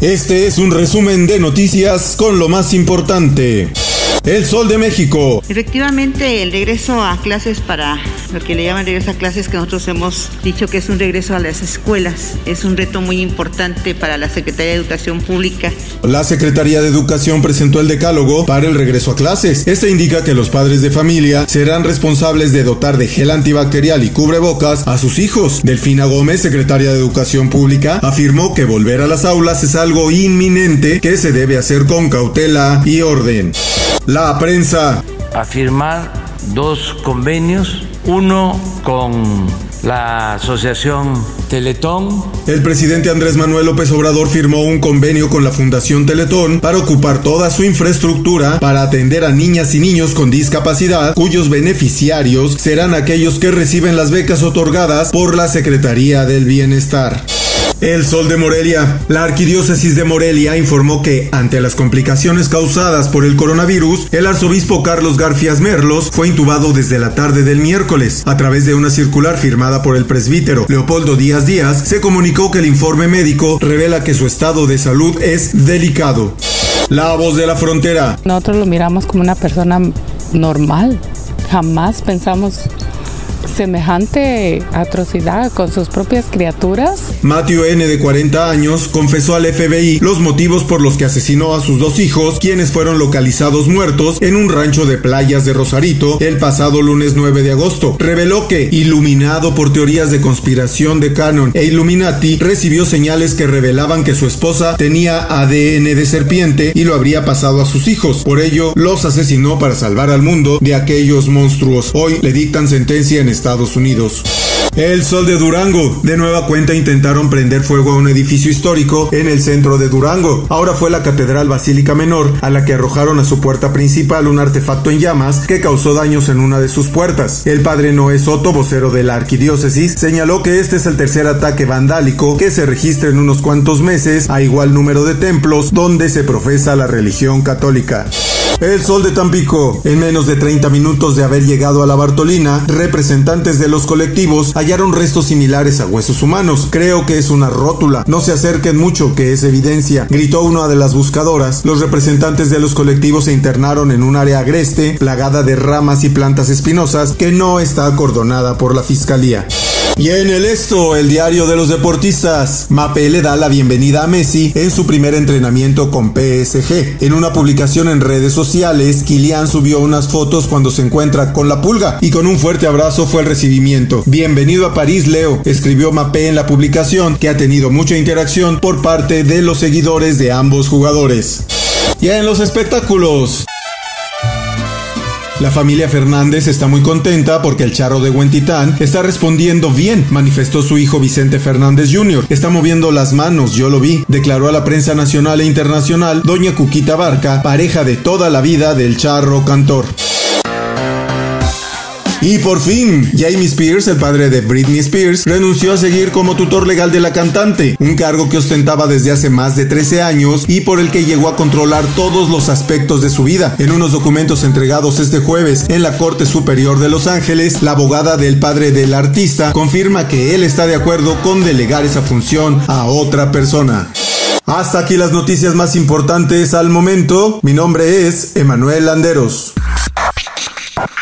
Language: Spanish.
Este es un resumen de noticias con lo más importante. El Sol de México. Efectivamente, el regreso a clases para lo que le llaman regreso a clases, que nosotros hemos dicho que es un regreso a las escuelas, es un reto muy importante para la Secretaría de Educación Pública. La Secretaría de Educación presentó el decálogo para el regreso a clases. Este indica que los padres de familia serán responsables de dotar de gel antibacterial y cubrebocas a sus hijos. Delfina Gómez, secretaria de Educación Pública, afirmó que volver a las aulas es algo inminente que se debe hacer con cautela y orden. La prensa. A firmar dos convenios, uno con la Asociación Teletón. El presidente Andrés Manuel López Obrador firmó un convenio con la Fundación Teletón para ocupar toda su infraestructura para atender a niñas y niños con discapacidad, cuyos beneficiarios serán aquellos que reciben las becas otorgadas por la Secretaría del Bienestar. El Sol de Morelia. La Arquidiócesis de Morelia informó que, ante las complicaciones causadas por el coronavirus, el arzobispo Carlos Garfias Merlos fue intubado desde la tarde del miércoles. A través de una circular firmada por el presbítero Leopoldo Díaz Díaz, se comunicó que el informe médico revela que su estado de salud es delicado. La voz de la frontera. Nosotros lo miramos como una persona normal. Jamás pensamos semejante atrocidad con sus propias criaturas. Matthew N. de 40 años confesó al FBI los motivos por los que asesinó a sus dos hijos, quienes fueron localizados muertos en un rancho de playas de Rosarito el pasado lunes 9 de agosto. Reveló que, iluminado por teorías de conspiración de Canon e Illuminati, recibió señales que revelaban que su esposa tenía ADN de serpiente y lo habría pasado a sus hijos. Por ello, los asesinó para salvar al mundo de aquellos monstruos. Hoy le dictan sentencia en Estados Unidos. El Sol de Durango. De nueva cuenta intentaron prender fuego a un edificio histórico en el centro de Durango. Ahora fue la Catedral Basílica Menor a la que arrojaron a su puerta principal un artefacto en llamas que causó daños en una de sus puertas. El padre Noé Soto, vocero de la arquidiócesis, señaló que este es el tercer ataque vandálico que se registra en unos cuantos meses a igual número de templos donde se profesa la religión católica. El Sol de Tampico. En menos de 30 minutos de haber llegado a la Bartolina, representantes de los colectivos hallaron restos similares a huesos humanos. Creo que es una rótula. No se acerquen mucho, que es evidencia, gritó una de las buscadoras. Los representantes de los colectivos se internaron en un área agreste, plagada de ramas y plantas espinosas, que no está acordonada por la fiscalía. Y en el esto, el diario de los deportistas, Mape le da la bienvenida a Messi en su primer entrenamiento con PSG. En una publicación en redes sociales, Kylian subió unas fotos cuando se encuentra con la pulga y con un fuerte abrazo fue el recibimiento. Bienvenido a París, Leo, escribió Mape en la publicación que ha tenido mucha interacción por parte de los seguidores de ambos jugadores. Y en los espectáculos. La familia Fernández está muy contenta porque el charro de Huentitán está respondiendo bien, manifestó su hijo Vicente Fernández Jr. Está moviendo las manos, yo lo vi, declaró a la prensa nacional e internacional doña Cuquita Barca, pareja de toda la vida del charro cantor. Y por fin, Jamie Spears, el padre de Britney Spears, renunció a seguir como tutor legal de la cantante, un cargo que ostentaba desde hace más de 13 años y por el que llegó a controlar todos los aspectos de su vida. En unos documentos entregados este jueves en la Corte Superior de Los Ángeles, la abogada del padre del artista confirma que él está de acuerdo con delegar esa función a otra persona. Hasta aquí las noticias más importantes al momento. Mi nombre es Emanuel Landeros.